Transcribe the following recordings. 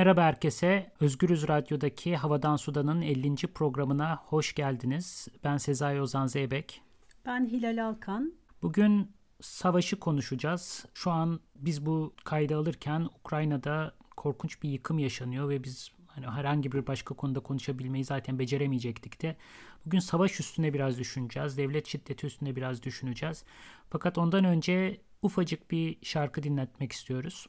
Merhaba herkese. Özgürüz Radyo'daki Havadan Sudan'ın 50. programına hoş geldiniz. Ben Sezai Ozan Zeybek. Ben Hilal Alkan. Bugün savaşı konuşacağız. Şu an biz bu kaydı alırken Ukrayna'da korkunç bir yıkım yaşanıyor ve biz hani herhangi bir başka konuda konuşabilmeyi zaten beceremeyecektik de. Bugün savaş üstüne biraz düşüneceğiz. Devlet şiddeti üstüne biraz düşüneceğiz. Fakat ondan önce ufacık bir şarkı dinletmek istiyoruz.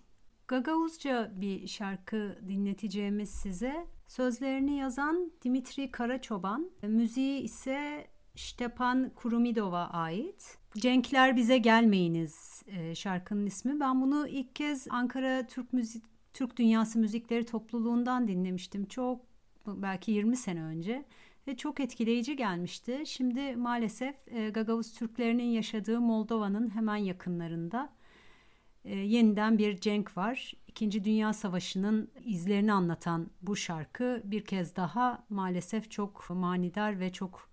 Gagavuzca bir şarkı dinleteceğimiz size. Sözlerini yazan Dimitri Karaçoban, müziği ise Stepan Kurumidov'a ait. Cenkler bize gelmeyiniz e, şarkının ismi. Ben bunu ilk kez Ankara Türk Müzik Türk Dünyası Müzikleri Topluluğundan dinlemiştim. Çok belki 20 sene önce ve çok etkileyici gelmişti. Şimdi maalesef e, Gagavuz Türklerinin yaşadığı Moldova'nın hemen yakınlarında e, yeniden bir cenk var. İkinci Dünya Savaşı'nın izlerini anlatan bu şarkı bir kez daha maalesef çok manidar ve çok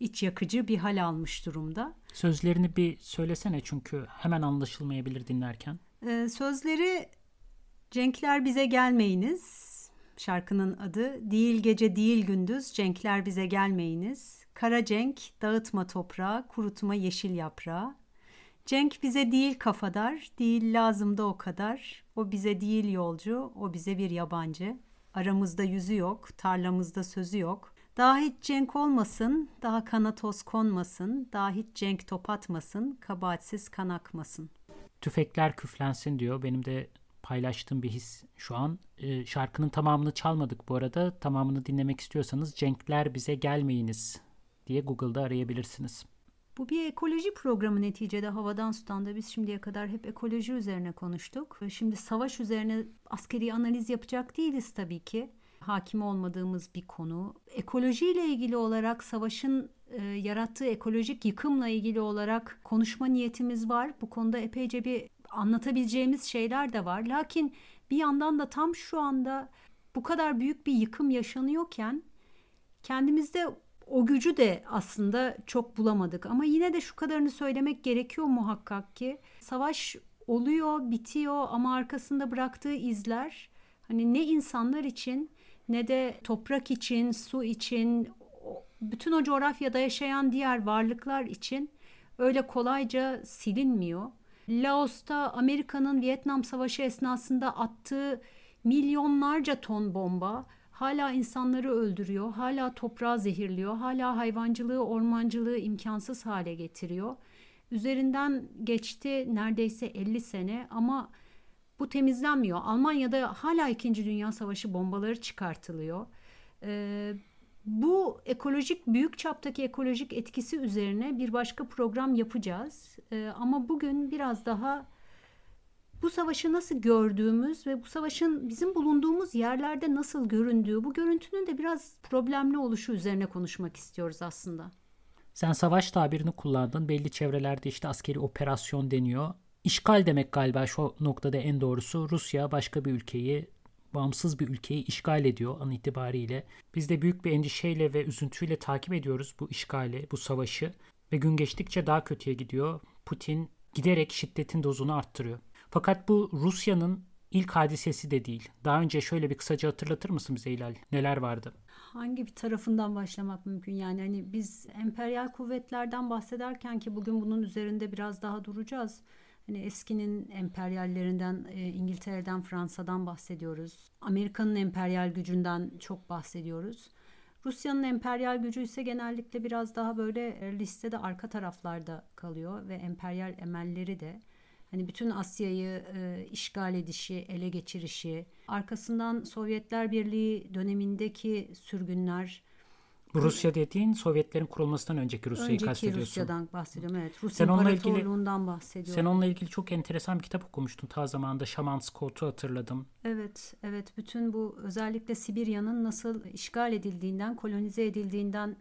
iç yakıcı bir hal almış durumda. Sözlerini bir söylesene çünkü hemen anlaşılmayabilir dinlerken. Ee, sözleri Cenkler bize gelmeyiniz şarkının adı. Değil gece değil gündüz Cenkler bize gelmeyiniz. Kara Cenk dağıtma toprağı kurutma yeşil yaprağı. Cenk bize değil kafadar, değil lazım da o kadar. O bize değil yolcu, o bize bir yabancı. Aramızda yüzü yok, tarlamızda sözü yok. Daha hiç cenk olmasın, daha kana toz konmasın, daha hiç cenk top atmasın, kabahatsiz kan akmasın. Tüfekler küflensin diyor. Benim de paylaştığım bir his şu an. Ee, şarkının tamamını çalmadık bu arada. Tamamını dinlemek istiyorsanız Cenkler bize gelmeyiniz diye Google'da arayabilirsiniz. Bu bir ekoloji programı neticede havadan sudan da biz şimdiye kadar hep ekoloji üzerine konuştuk. Şimdi savaş üzerine askeri analiz yapacak değiliz tabii ki. Hakim olmadığımız bir konu. Ekolojiyle ilgili olarak savaşın e, yarattığı ekolojik yıkımla ilgili olarak konuşma niyetimiz var. Bu konuda epeyce bir anlatabileceğimiz şeyler de var. Lakin bir yandan da tam şu anda bu kadar büyük bir yıkım yaşanıyorken kendimizde o gücü de aslında çok bulamadık. Ama yine de şu kadarını söylemek gerekiyor muhakkak ki savaş oluyor, bitiyor ama arkasında bıraktığı izler hani ne insanlar için ne de toprak için, su için, bütün o coğrafyada yaşayan diğer varlıklar için öyle kolayca silinmiyor. Laos'ta Amerika'nın Vietnam Savaşı esnasında attığı milyonlarca ton bomba hala insanları öldürüyor, hala toprağı zehirliyor, hala hayvancılığı, ormancılığı imkansız hale getiriyor. Üzerinden geçti neredeyse 50 sene ama bu temizlenmiyor. Almanya'da hala 2. Dünya Savaşı bombaları çıkartılıyor. Ee, bu ekolojik büyük çaptaki ekolojik etkisi üzerine bir başka program yapacağız. Ee, ama bugün biraz daha bu savaşı nasıl gördüğümüz ve bu savaşın bizim bulunduğumuz yerlerde nasıl göründüğü, bu görüntünün de biraz problemli oluşu üzerine konuşmak istiyoruz aslında. Sen savaş tabirini kullandın. Belli çevrelerde işte askeri operasyon deniyor. İşgal demek galiba şu noktada en doğrusu. Rusya başka bir ülkeyi bağımsız bir ülkeyi işgal ediyor an itibariyle. Biz de büyük bir endişeyle ve üzüntüyle takip ediyoruz bu işgali, bu savaşı ve gün geçtikçe daha kötüye gidiyor. Putin giderek şiddetin dozunu arttırıyor. Fakat bu Rusya'nın ilk hadisesi de değil. Daha önce şöyle bir kısaca hatırlatır mısın bize Hilal? Neler vardı? Hangi bir tarafından başlamak mümkün? Yani hani biz emperyal kuvvetlerden bahsederken ki bugün bunun üzerinde biraz daha duracağız. Hani eskinin emperyallerinden e, İngiltere'den, Fransa'dan bahsediyoruz. Amerika'nın emperyal gücünden çok bahsediyoruz. Rusya'nın emperyal gücü ise genellikle biraz daha böyle listede arka taraflarda kalıyor ve emperyal emelleri de hani bütün Asya'yı e, işgal edişi, ele geçirişi, arkasından Sovyetler Birliği dönemindeki sürgünler, bu Rusya dediğin Sovyetlerin kurulmasından önceki Rusya'yı önceki kastediyorsun. Önceki Rusya'dan bahsediyorum evet. Rusya sen onunla ilgili, bahsediyorum. Sen onunla ilgili çok enteresan bir kitap okumuştun ta zamanında Şaman Scott'u hatırladım. Evet, evet. Bütün bu özellikle Sibirya'nın nasıl işgal edildiğinden, kolonize edildiğinden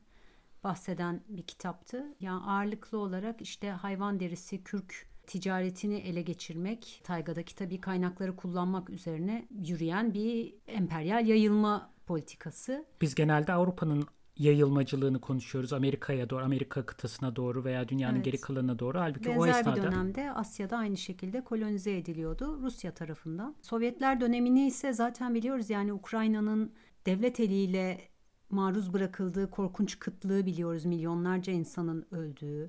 bahseden bir kitaptı. Yani ağırlıklı olarak işte hayvan derisi, kürk ticaretini ele geçirmek, taygadaki tabii kaynakları kullanmak üzerine yürüyen bir emperyal yayılma politikası. Biz genelde Avrupa'nın yayılmacılığını konuşuyoruz. Amerika'ya doğru, Amerika kıtasına doğru veya dünyanın evet. geri kalanına doğru. Halbuki Benzer o esnada... bir dönemde Asya'da aynı şekilde kolonize ediliyordu Rusya tarafından. Sovyetler dönemini ise zaten biliyoruz yani Ukrayna'nın devlet eliyle maruz bırakıldığı korkunç kıtlığı biliyoruz. Milyonlarca insanın öldüğü.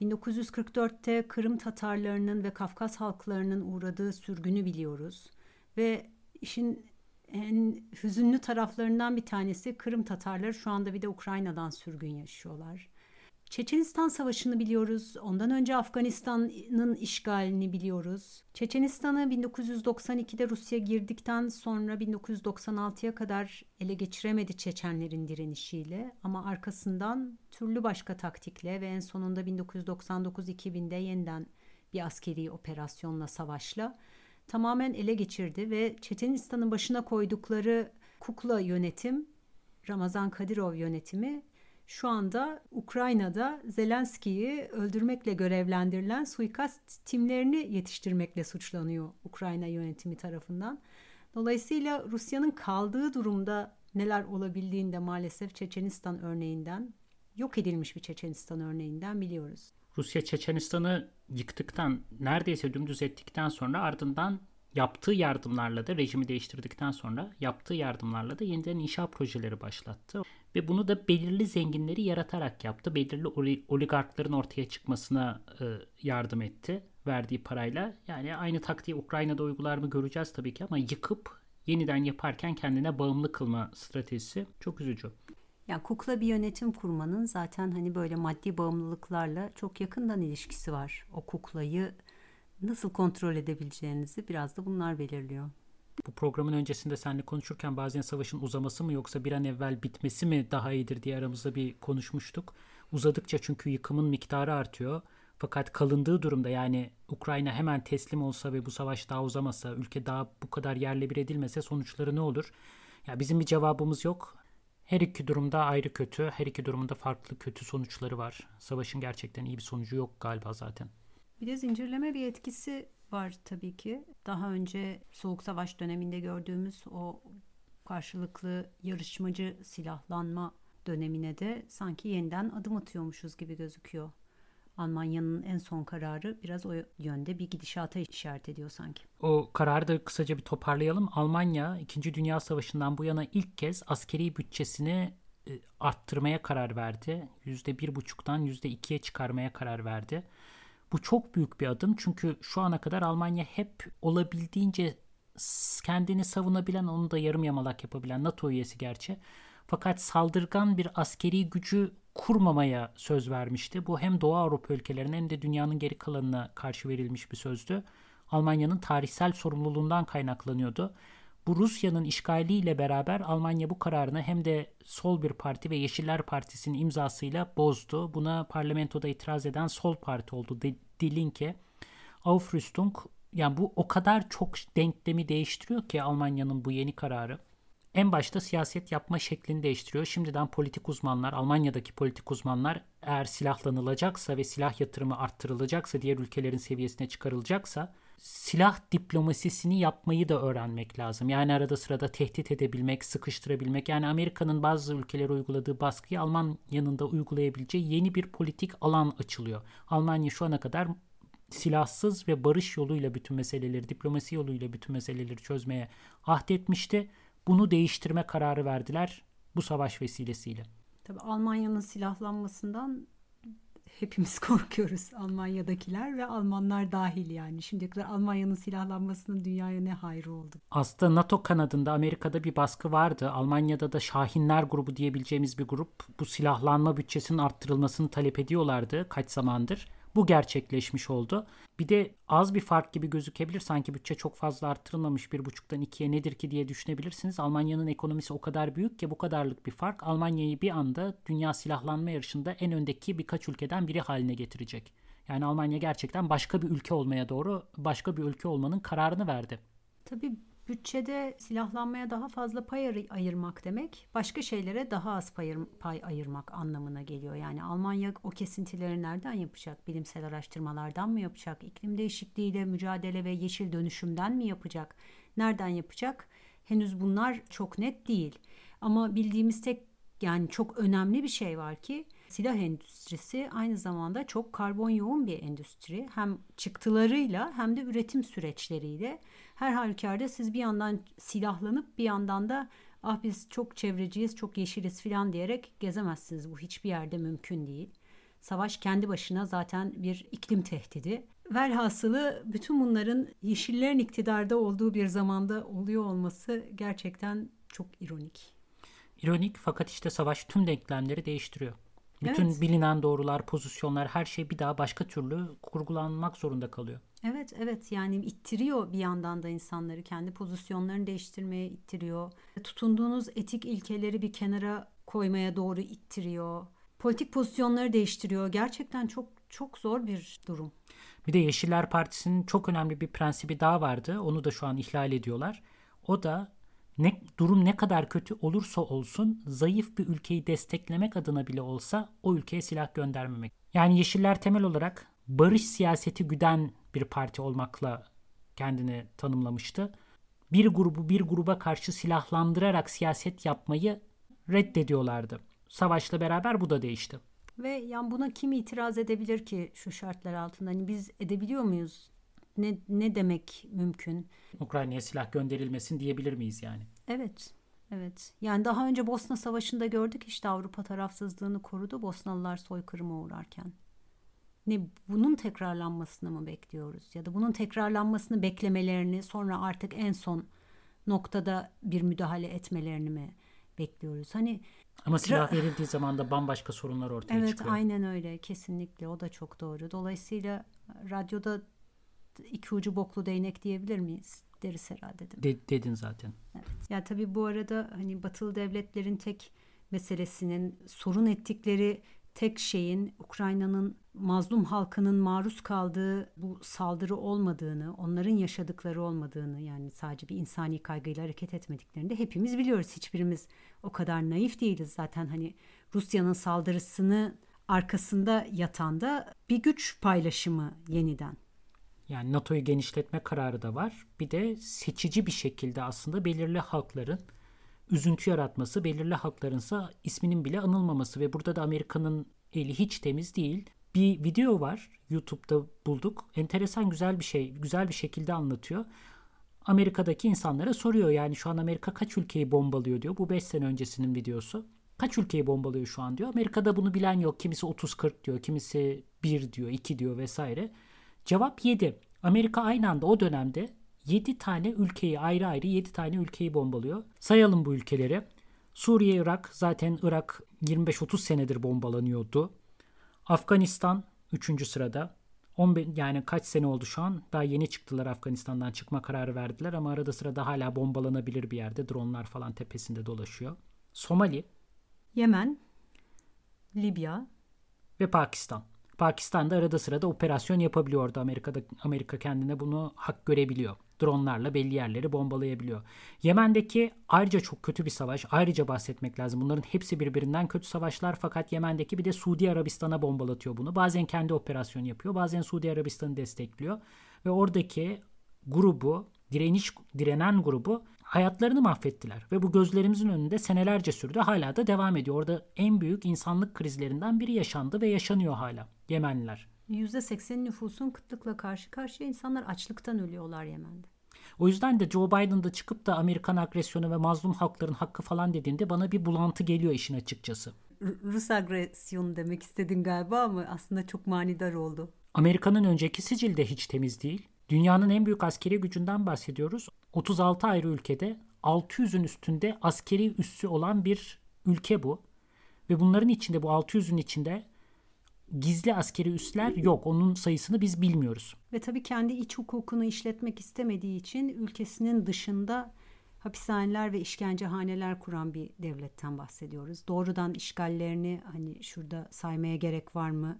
1944'te Kırım Tatarlarının ve Kafkas halklarının uğradığı sürgünü biliyoruz. Ve işin en hüzünlü taraflarından bir tanesi Kırım Tatarları şu anda bir de Ukrayna'dan sürgün yaşıyorlar. Çeçenistan Savaşı'nı biliyoruz. Ondan önce Afganistan'ın işgalini biliyoruz. Çeçenistan'ı 1992'de Rusya girdikten sonra 1996'ya kadar ele geçiremedi Çeçenlerin direnişiyle. Ama arkasından türlü başka taktikle ve en sonunda 1999-2000'de yeniden bir askeri operasyonla, savaşla tamamen ele geçirdi ve Çeçenistan'ın başına koydukları kukla yönetim, Ramazan Kadirov yönetimi şu anda Ukrayna'da Zelenski'yi öldürmekle görevlendirilen suikast timlerini yetiştirmekle suçlanıyor Ukrayna yönetimi tarafından. Dolayısıyla Rusya'nın kaldığı durumda neler olabildiğini de maalesef Çeçenistan örneğinden, yok edilmiş bir Çeçenistan örneğinden biliyoruz. Rusya Çeçenistan'ı yıktıktan, neredeyse dümdüz ettikten sonra ardından yaptığı yardımlarla da rejimi değiştirdikten sonra yaptığı yardımlarla da yeniden inşa projeleri başlattı. Ve bunu da belirli zenginleri yaratarak yaptı. Belirli oligarkların ortaya çıkmasına e, yardım etti verdiği parayla. Yani aynı taktiği Ukrayna'da uygular mı göreceğiz tabii ki ama yıkıp yeniden yaparken kendine bağımlı kılma stratejisi çok üzücü. Yani kukla bir yönetim kurmanın zaten hani böyle maddi bağımlılıklarla çok yakından ilişkisi var. O kuklayı nasıl kontrol edebileceğinizi biraz da bunlar belirliyor. Bu programın öncesinde seninle konuşurken bazen savaşın uzaması mı yoksa bir an evvel bitmesi mi daha iyidir diye aramızda bir konuşmuştuk. Uzadıkça çünkü yıkımın miktarı artıyor. Fakat kalındığı durumda yani Ukrayna hemen teslim olsa ve bu savaş daha uzamasa, ülke daha bu kadar yerle bir edilmese sonuçları ne olur? Ya bizim bir cevabımız yok. Her iki durumda ayrı kötü, her iki durumda farklı kötü sonuçları var. Savaşın gerçekten iyi bir sonucu yok galiba zaten. Bir de zincirleme bir etkisi var tabii ki. Daha önce Soğuk Savaş döneminde gördüğümüz o karşılıklı yarışmacı silahlanma dönemine de sanki yeniden adım atıyormuşuz gibi gözüküyor. Almanya'nın en son kararı biraz o yönde bir gidişata işaret ediyor sanki. O kararı da kısaca bir toparlayalım. Almanya 2. Dünya Savaşı'ndan bu yana ilk kez askeri bütçesini e, arttırmaya karar verdi. %1,5'tan %2'ye çıkarmaya karar verdi. Bu çok büyük bir adım çünkü şu ana kadar Almanya hep olabildiğince kendini savunabilen, onu da yarım yamalak yapabilen NATO üyesi gerçi. Fakat saldırgan bir askeri gücü kurmamaya söz vermişti. Bu hem Doğu Avrupa ülkelerine hem de dünyanın geri kalanına karşı verilmiş bir sözdü. Almanya'nın tarihsel sorumluluğundan kaynaklanıyordu. Bu Rusya'nın işgaliyle beraber Almanya bu kararını hem de sol bir parti ve Yeşiller Partisi'nin imzasıyla bozdu. Buna parlamentoda itiraz eden sol parti oldu. Die Linke. Aufrüstung yani bu o kadar çok denklemi değiştiriyor ki Almanya'nın bu yeni kararı. En başta siyaset yapma şeklini değiştiriyor. Şimdiden politik uzmanlar, Almanya'daki politik uzmanlar eğer silahlanılacaksa ve silah yatırımı arttırılacaksa, diğer ülkelerin seviyesine çıkarılacaksa silah diplomasisini yapmayı da öğrenmek lazım. Yani arada sırada tehdit edebilmek, sıkıştırabilmek. Yani Amerika'nın bazı ülkelere uyguladığı baskıyı Almanya'nın da uygulayabileceği yeni bir politik alan açılıyor. Almanya şu ana kadar silahsız ve barış yoluyla bütün meseleleri, diplomasi yoluyla bütün meseleleri çözmeye ahdetmişti. Bunu değiştirme kararı verdiler bu savaş vesilesiyle. Tabii Almanya'nın silahlanmasından hepimiz korkuyoruz Almanya'dakiler ve Almanlar dahil yani. Şimdiye kadar Almanya'nın silahlanmasının dünyaya ne hayrı oldu? Aslında NATO kanadında Amerika'da bir baskı vardı. Almanya'da da Şahinler grubu diyebileceğimiz bir grup bu silahlanma bütçesinin arttırılmasını talep ediyorlardı kaç zamandır. Bu gerçekleşmiş oldu. Bir de az bir fark gibi gözükebilir. Sanki bütçe çok fazla arttırılmamış. Bir buçuktan ikiye nedir ki diye düşünebilirsiniz. Almanya'nın ekonomisi o kadar büyük ki bu kadarlık bir fark Almanya'yı bir anda dünya silahlanma yarışında en öndeki birkaç ülkeden biri haline getirecek. Yani Almanya gerçekten başka bir ülke olmaya doğru başka bir ülke olmanın kararını verdi. Tabii bütçede silahlanmaya daha fazla pay ayırmak demek başka şeylere daha az pay, pay ayırmak anlamına geliyor. Yani Almanya o kesintileri nereden yapacak? Bilimsel araştırmalardan mı yapacak? İklim değişikliğiyle mücadele ve yeşil dönüşümden mi yapacak? Nereden yapacak? Henüz bunlar çok net değil. Ama bildiğimiz tek Yani çok önemli bir şey var ki silah endüstrisi aynı zamanda çok karbon yoğun bir endüstri. Hem çıktılarıyla hem de üretim süreçleriyle. Her halükarda siz bir yandan silahlanıp bir yandan da ah biz çok çevreciyiz, çok yeşiliz falan diyerek gezemezsiniz. Bu hiçbir yerde mümkün değil. Savaş kendi başına zaten bir iklim tehdidi. Velhasılı bütün bunların yeşillerin iktidarda olduğu bir zamanda oluyor olması gerçekten çok ironik. İronik fakat işte savaş tüm denklemleri değiştiriyor. Bütün evet. bilinen doğrular, pozisyonlar her şey bir daha başka türlü kurgulanmak zorunda kalıyor. Evet evet yani ittiriyor bir yandan da insanları kendi pozisyonlarını değiştirmeye ittiriyor. Tutunduğunuz etik ilkeleri bir kenara koymaya doğru ittiriyor. Politik pozisyonları değiştiriyor. Gerçekten çok çok zor bir durum. Bir de Yeşiller Partisi'nin çok önemli bir prensibi daha vardı. Onu da şu an ihlal ediyorlar. O da ne durum ne kadar kötü olursa olsun zayıf bir ülkeyi desteklemek adına bile olsa o ülkeye silah göndermemek. Yani Yeşiller temel olarak barış siyaseti güden bir parti olmakla kendini tanımlamıştı. Bir grubu bir gruba karşı silahlandırarak siyaset yapmayı reddediyorlardı. Savaşla beraber bu da değişti. Ve yani buna kim itiraz edebilir ki şu şartlar altında? Hani biz edebiliyor muyuz? Ne ne demek mümkün? Ukrayna'ya silah gönderilmesin diyebilir miyiz yani? Evet. Evet. Yani daha önce Bosna Savaşı'nda gördük işte Avrupa tarafsızlığını korudu Bosnalılar soykırıma uğrarken. Ne bunun tekrarlanmasını mı bekliyoruz ya da bunun tekrarlanmasını beklemelerini sonra artık en son noktada bir müdahale etmelerini mi bekliyoruz? Hani ama silah verildiği zaman da bambaşka sorunlar ortaya evet, çıkıyor. Evet aynen öyle kesinlikle o da çok doğru. Dolayısıyla radyoda iki ucu boklu değnek diyebilir miyiz? Deriz herhalde değil mi? De, dedin zaten. Evet. Ya tabii bu arada hani batılı devletlerin tek meselesinin sorun ettikleri tek şeyin Ukrayna'nın mazlum halkının maruz kaldığı bu saldırı olmadığını, onların yaşadıkları olmadığını yani sadece bir insani kaygıyla hareket etmediklerini de hepimiz biliyoruz. Hiçbirimiz o kadar naif değiliz zaten hani Rusya'nın saldırısını arkasında yatan da bir güç paylaşımı yeniden. Yani NATO'yu genişletme kararı da var. Bir de seçici bir şekilde aslında belirli halkların üzüntü yaratması, belirli halklarınsa isminin bile anılmaması ve burada da Amerika'nın eli hiç temiz değil. Bir video var YouTube'da bulduk. Enteresan güzel bir şey, güzel bir şekilde anlatıyor. Amerika'daki insanlara soruyor yani şu an Amerika kaç ülkeyi bombalıyor diyor. Bu 5 sene öncesinin videosu. Kaç ülkeyi bombalıyor şu an diyor. Amerika'da bunu bilen yok. Kimisi 30-40 diyor, kimisi 1 diyor, 2 diyor vesaire. Cevap 7. Amerika aynı anda o dönemde 7 tane ülkeyi ayrı ayrı 7 tane ülkeyi bombalıyor. Sayalım bu ülkeleri. Suriye, Irak zaten Irak 25-30 senedir bombalanıyordu. Afganistan 3. sırada. 15, yani kaç sene oldu şu an? Daha yeni çıktılar Afganistan'dan çıkma kararı verdiler ama arada sırada hala bombalanabilir bir yerde. Dronlar falan tepesinde dolaşıyor. Somali. Yemen. Libya. Ve Pakistan. Pakistan'da arada sırada operasyon yapabiliyordu. Amerika'da Amerika kendine bunu hak görebiliyor. Dronlarla belli yerleri bombalayabiliyor. Yemen'deki ayrıca çok kötü bir savaş. Ayrıca bahsetmek lazım. Bunların hepsi birbirinden kötü savaşlar fakat Yemen'deki bir de Suudi Arabistan'a bombalatıyor bunu. Bazen kendi operasyon yapıyor. Bazen Suudi Arabistan'ı destekliyor. Ve oradaki grubu, direniş direnen grubu hayatlarını mahvettiler. Ve bu gözlerimizin önünde senelerce sürdü. Hala da devam ediyor. Orada en büyük insanlık krizlerinden biri yaşandı ve yaşanıyor hala Yemenliler. %80 nüfusun kıtlıkla karşı karşıya insanlar açlıktan ölüyorlar Yemen'de. O yüzden de Joe Biden da çıkıp da Amerikan agresyonu ve mazlum halkların hakkı falan dediğinde bana bir bulantı geliyor işin açıkçası. Rus agresyonu demek istedin galiba ama aslında çok manidar oldu. Amerika'nın önceki sicil de hiç temiz değil. Dünyanın en büyük askeri gücünden bahsediyoruz. 36 ayrı ülkede 600'ün üstünde askeri üssü olan bir ülke bu. Ve bunların içinde bu 600'ün içinde gizli askeri üsler yok. Onun sayısını biz bilmiyoruz. Ve tabii kendi iç hukukunu işletmek istemediği için ülkesinin dışında hapishaneler ve işkencehaneler kuran bir devletten bahsediyoruz. Doğrudan işgallerini hani şurada saymaya gerek var mı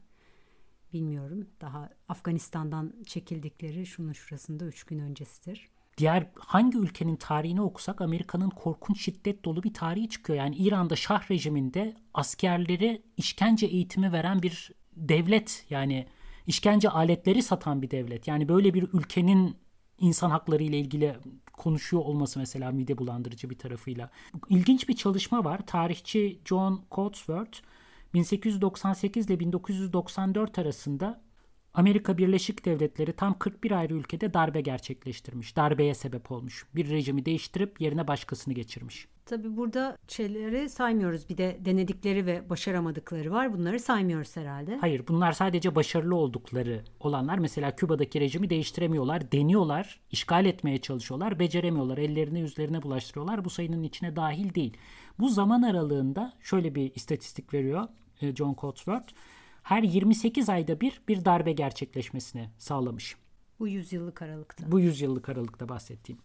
bilmiyorum. Daha Afganistan'dan çekildikleri şunun şurasında üç gün öncesidir. Diğer hangi ülkenin tarihini okusak Amerika'nın korkunç şiddet dolu bir tarihi çıkıyor. Yani İran'da Şah rejiminde askerleri işkence eğitimi veren bir devlet yani işkence aletleri satan bir devlet. Yani böyle bir ülkenin insan hakları ile ilgili konuşuyor olması mesela mide bulandırıcı bir tarafıyla. İlginç bir çalışma var. Tarihçi John Coatsworth 1898 ile 1994 arasında Amerika Birleşik Devletleri tam 41 ayrı ülkede darbe gerçekleştirmiş. Darbeye sebep olmuş. Bir rejimi değiştirip yerine başkasını geçirmiş. Tabii burada şeyleri saymıyoruz. Bir de denedikleri ve başaramadıkları var. Bunları saymıyoruz herhalde. Hayır bunlar sadece başarılı oldukları olanlar. Mesela Küba'daki rejimi değiştiremiyorlar. Deniyorlar, işgal etmeye çalışıyorlar. Beceremiyorlar. Ellerini yüzlerine bulaştırıyorlar. Bu sayının içine dahil değil. Bu zaman aralığında şöyle bir istatistik veriyor e, John Coatsworth. Her 28 ayda bir bir darbe gerçekleşmesini sağlamış. Bu yüzyıllık aralıkta. Bu yüzyıllık aralıkta bahsettiğim.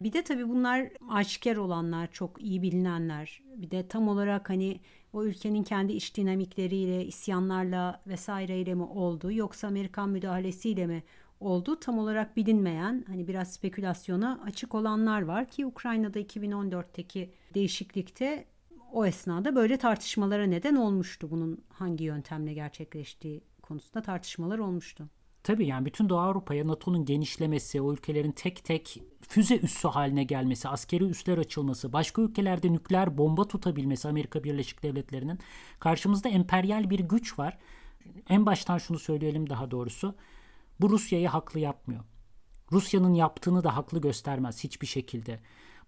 Bir de tabii bunlar aşikar olanlar, çok iyi bilinenler. Bir de tam olarak hani o ülkenin kendi iç dinamikleriyle, isyanlarla vesaireyle mi oldu yoksa Amerikan müdahalesiyle mi oldu tam olarak bilinmeyen hani biraz spekülasyona açık olanlar var ki Ukrayna'da 2014'teki değişiklikte o esnada böyle tartışmalara neden olmuştu. Bunun hangi yöntemle gerçekleştiği konusunda tartışmalar olmuştu. Tabii yani bütün Doğu Avrupa'ya NATO'nun genişlemesi, o ülkelerin tek tek füze üssü haline gelmesi, askeri üsler açılması, başka ülkelerde nükleer bomba tutabilmesi Amerika Birleşik Devletleri'nin karşımızda emperyal bir güç var. En baştan şunu söyleyelim daha doğrusu. Bu Rusya'yı haklı yapmıyor. Rusya'nın yaptığını da haklı göstermez hiçbir şekilde.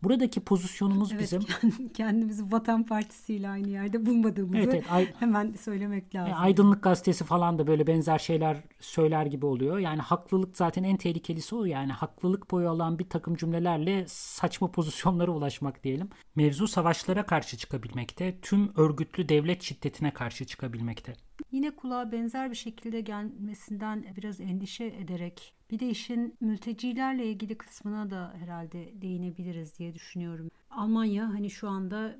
Buradaki pozisyonumuz evet, bizim kendimizi Vatan Partisi ile aynı yerde bulmadığımızı evet, evet, ay, hemen söylemek lazım. Yani Aydınlık Gazetesi falan da böyle benzer şeyler söyler gibi oluyor. Yani haklılık zaten en tehlikelisi o yani haklılık boyu alan bir takım cümlelerle saçma pozisyonlara ulaşmak diyelim. Mevzu savaşlara karşı çıkabilmekte, tüm örgütlü devlet şiddetine karşı çıkabilmekte. Yine kulağa benzer bir şekilde gelmesinden biraz endişe ederek bir de işin mültecilerle ilgili kısmına da herhalde değinebiliriz diye düşünüyorum. Almanya hani şu anda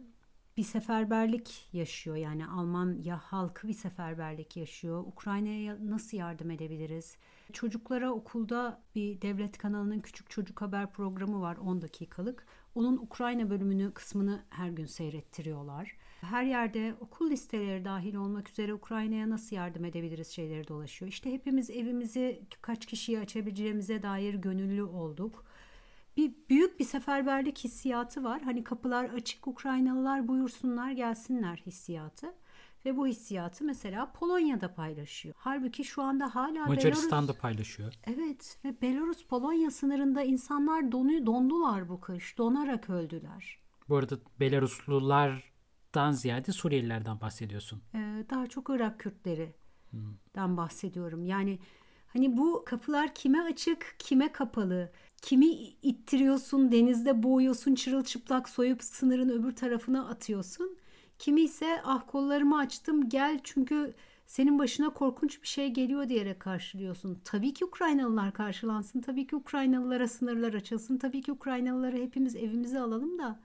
bir seferberlik yaşıyor. Yani Almanya halkı bir seferberlik yaşıyor. Ukrayna'ya nasıl yardım edebiliriz? Çocuklara okulda bir devlet kanalının küçük çocuk haber programı var 10 dakikalık. Onun Ukrayna bölümünü kısmını her gün seyrettiriyorlar. Her yerde okul listeleri dahil olmak üzere Ukrayna'ya nasıl yardım edebiliriz şeyleri dolaşıyor. İşte hepimiz evimizi kaç kişiye açabileceğimize dair gönüllü olduk. Bir büyük bir seferberlik hissiyatı var. Hani kapılar açık Ukraynalılar buyursunlar gelsinler hissiyatı. Ve bu hissiyatı mesela Polonya'da paylaşıyor. Halbuki şu anda hala Macaristan'da Belarus, paylaşıyor. Evet ve Belarus Polonya sınırında insanlar donu, dondular bu kış. Donarak öldüler. Bu arada Belaruslulardan ziyade Suriyelilerden bahsediyorsun. Ee, daha çok Irak Kürtleri'den hmm. bahsediyorum. Yani hani bu kapılar kime açık, kime kapalı? Kimi ittiriyorsun, denizde boğuyorsun, çırılçıplak soyup sınırın öbür tarafına atıyorsun. Kimi ise ah kollarımı açtım gel çünkü senin başına korkunç bir şey geliyor diyerek karşılıyorsun. Tabii ki Ukraynalılar karşılansın. Tabii ki Ukraynalılara sınırlar açılsın. Tabii ki Ukraynalıları hepimiz evimize alalım da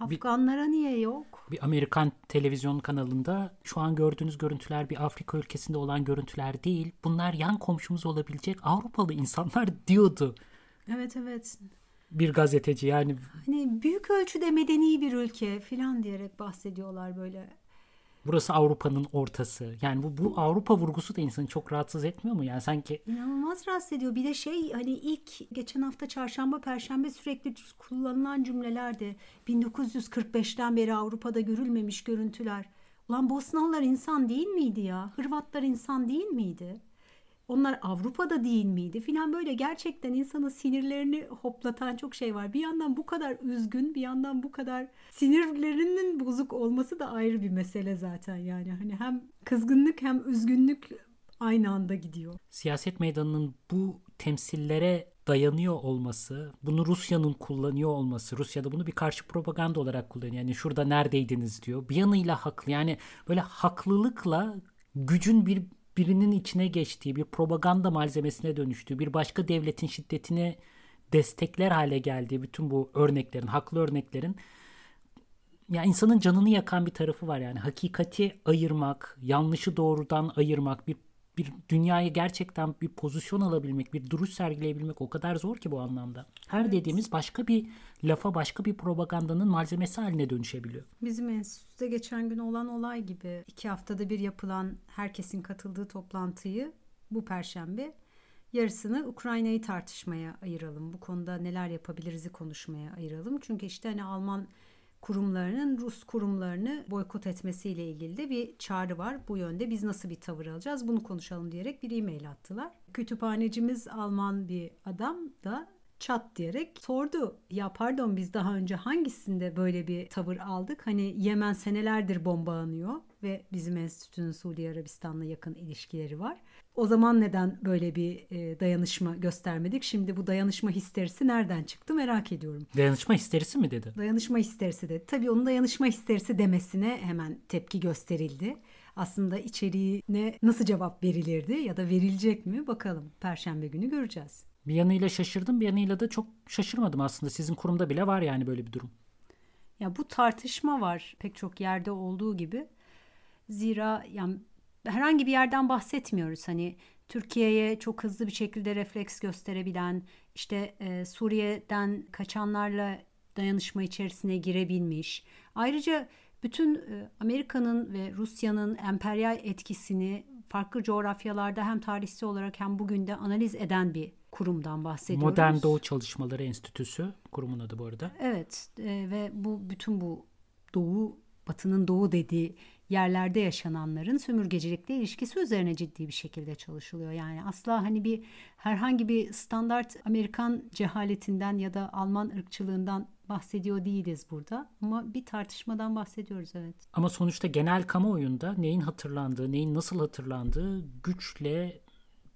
Afganlara bir, niye yok? Bir Amerikan televizyon kanalında şu an gördüğünüz görüntüler bir Afrika ülkesinde olan görüntüler değil. Bunlar yan komşumuz olabilecek Avrupalı insanlar diyordu. Evet evet bir gazeteci yani. Hani büyük ölçüde medeni bir ülke filan diyerek bahsediyorlar böyle. Burası Avrupa'nın ortası. Yani bu, bu Avrupa vurgusu da insanı çok rahatsız etmiyor mu? Yani sanki inanılmaz rahatsız ediyor. Bir de şey hani ilk geçen hafta çarşamba perşembe sürekli kullanılan cümlelerdi. 1945'ten beri Avrupa'da görülmemiş görüntüler. Ulan Bosnalılar insan değil miydi ya? Hırvatlar insan değil miydi? Onlar Avrupa'da değil miydi filan böyle gerçekten insanın sinirlerini hoplatan çok şey var. Bir yandan bu kadar üzgün bir yandan bu kadar sinirlerinin bozuk olması da ayrı bir mesele zaten yani. Hani hem kızgınlık hem üzgünlük aynı anda gidiyor. Siyaset meydanının bu temsillere dayanıyor olması, bunu Rusya'nın kullanıyor olması, Rusya'da bunu bir karşı propaganda olarak kullanıyor. Yani şurada neredeydiniz diyor. Bir yanıyla haklı. Yani böyle haklılıkla gücün bir birinin içine geçtiği, bir propaganda malzemesine dönüştüğü, bir başka devletin şiddetini destekler hale geldiği bütün bu örneklerin, haklı örneklerin ya insanın canını yakan bir tarafı var yani. Hakikati ayırmak, yanlışı doğrudan ayırmak, bir bir dünyaya gerçekten bir pozisyon alabilmek, bir duruş sergileyebilmek o kadar zor ki bu anlamda. Her dediğimiz başka bir lafa, başka bir propagandanın malzemesi haline dönüşebiliyor. Bizim enstitüde geçen gün olan olay gibi iki haftada bir yapılan herkesin katıldığı toplantıyı bu perşembe Yarısını Ukrayna'yı tartışmaya ayıralım. Bu konuda neler yapabiliriz'i konuşmaya ayıralım. Çünkü işte hani Alman kurumlarının Rus kurumlarını boykot etmesiyle ilgili de bir çağrı var. Bu yönde biz nasıl bir tavır alacağız bunu konuşalım diyerek bir e-mail attılar. Kütüphanecimiz Alman bir adam da çat diyerek sordu. Ya pardon biz daha önce hangisinde böyle bir tavır aldık? Hani Yemen senelerdir bombalanıyor ve bizim enstitünün Suudi Arabistan'la yakın ilişkileri var. O zaman neden böyle bir e, dayanışma göstermedik? Şimdi bu dayanışma histerisi nereden çıktı merak ediyorum. Dayanışma histerisi mi dedi? Dayanışma histerisi dedi. Tabii onun dayanışma histerisi demesine hemen tepki gösterildi. Aslında içeriğine nasıl cevap verilirdi ya da verilecek mi bakalım. Perşembe günü göreceğiz. Bir yanıyla şaşırdım bir yanıyla da çok şaşırmadım aslında. Sizin kurumda bile var yani böyle bir durum. Ya bu tartışma var pek çok yerde olduğu gibi. Zira yani herhangi bir yerden bahsetmiyoruz. Hani Türkiye'ye çok hızlı bir şekilde refleks gösterebilen, işte e, Suriye'den kaçanlarla dayanışma içerisine girebilmiş. Ayrıca bütün e, Amerika'nın ve Rusya'nın emperyal etkisini farklı coğrafyalarda hem tarihsel olarak hem bugün de analiz eden bir kurumdan bahsediyoruz. Modern Doğu Çalışmaları Enstitüsü kurumun adı bu arada. Evet e, ve bu bütün bu Doğu, Batı'nın Doğu dediği yerlerde yaşananların sömürgecilikle ilişkisi üzerine ciddi bir şekilde çalışılıyor. Yani asla hani bir herhangi bir standart Amerikan cehaletinden ya da Alman ırkçılığından bahsediyor değiliz burada. Ama bir tartışmadan bahsediyoruz evet. Ama sonuçta genel kamuoyunda neyin hatırlandığı, neyin nasıl hatırlandığı güçle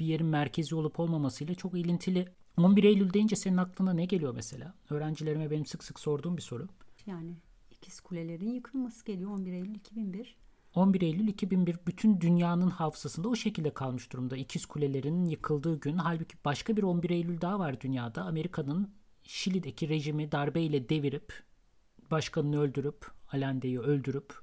bir yerin merkezi olup olmamasıyla çok ilintili. 11 Eylül deyince senin aklına ne geliyor mesela? Öğrencilerime benim sık sık sorduğum bir soru. Yani ikiz kulelerin yıkılması geliyor 11 Eylül 2001. 11 Eylül 2001 bütün dünyanın hafızasında o şekilde kalmış durumda. İkiz kulelerin yıkıldığı gün. Halbuki başka bir 11 Eylül daha var dünyada. Amerika'nın Şili'deki rejimi darbeyle devirip başkanını öldürüp Allende'yi öldürüp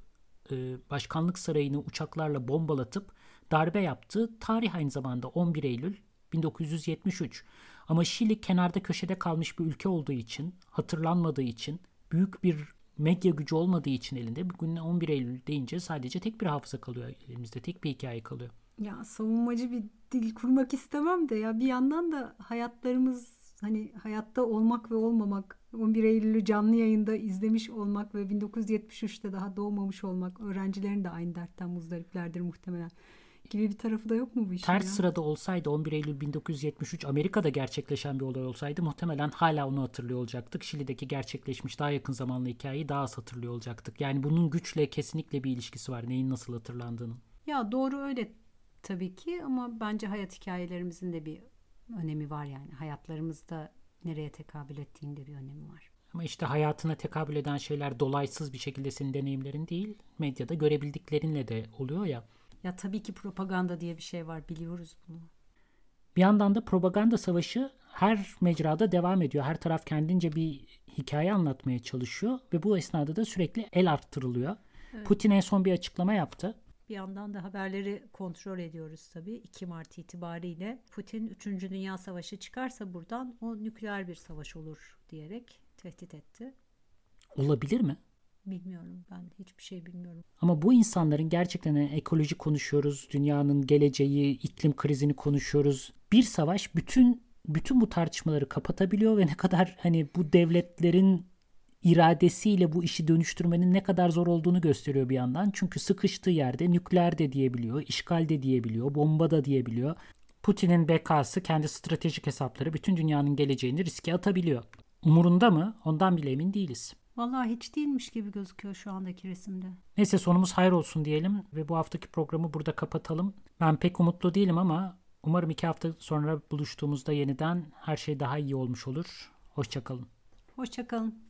e, başkanlık sarayını uçaklarla bombalatıp darbe yaptığı tarih aynı zamanda 11 Eylül 1973. Ama Şili kenarda köşede kalmış bir ülke olduğu için, hatırlanmadığı için, büyük bir medya gücü olmadığı için elinde bugün 11 Eylül deyince sadece tek bir hafıza kalıyor elimizde. Tek bir hikaye kalıyor. Ya savunmacı bir dil kurmak istemem de ya bir yandan da hayatlarımız hani hayatta olmak ve olmamak 11 Eylül'ü canlı yayında izlemiş olmak ve 1973'te daha doğmamış olmak öğrencilerin de aynı dertten muzdariplerdir muhtemelen gibi bir tarafı da yok mu bu işin Ters ya? sırada olsaydı 11 Eylül 1973 Amerika'da gerçekleşen bir olay olsaydı muhtemelen hala onu hatırlıyor olacaktık. Şili'deki gerçekleşmiş daha yakın zamanlı hikayeyi daha az hatırlıyor olacaktık. Yani bunun güçle kesinlikle bir ilişkisi var. Neyin nasıl hatırlandığının. Ya doğru öyle tabii ki ama bence hayat hikayelerimizin de bir önemi var yani. Hayatlarımızda nereye tekabül ettiğinde bir önemi var. Ama işte hayatına tekabül eden şeyler dolaysız bir şekilde senin deneyimlerin değil, medyada görebildiklerinle de oluyor ya. Ya tabii ki propaganda diye bir şey var biliyoruz bunu. Bir yandan da propaganda savaşı her mecrada devam ediyor. Her taraf kendince bir hikaye anlatmaya çalışıyor ve bu esnada da sürekli el arttırılıyor. Evet. Putin en son bir açıklama yaptı. Bir yandan da haberleri kontrol ediyoruz tabii. 2 Mart itibariyle Putin 3. Dünya Savaşı çıkarsa buradan o nükleer bir savaş olur diyerek tehdit etti. Olabilir mi? Bilmiyorum ben hiçbir şey bilmiyorum. Ama bu insanların gerçekten yani ekoloji konuşuyoruz, dünyanın geleceği, iklim krizini konuşuyoruz. Bir savaş bütün bütün bu tartışmaları kapatabiliyor ve ne kadar hani bu devletlerin iradesiyle bu işi dönüştürmenin ne kadar zor olduğunu gösteriyor bir yandan. Çünkü sıkıştığı yerde nükleer de diyebiliyor, işgal de diyebiliyor, bomba da diyebiliyor. Putin'in bekası, kendi stratejik hesapları bütün dünyanın geleceğini riske atabiliyor. Umurunda mı? Ondan bile emin değiliz. Vallahi hiç değilmiş gibi gözüküyor şu andaki resimde. Neyse sonumuz hayır olsun diyelim ve bu haftaki programı burada kapatalım. Ben pek umutlu değilim ama umarım iki hafta sonra buluştuğumuzda yeniden her şey daha iyi olmuş olur. Hoşçakalın. Hoşçakalın.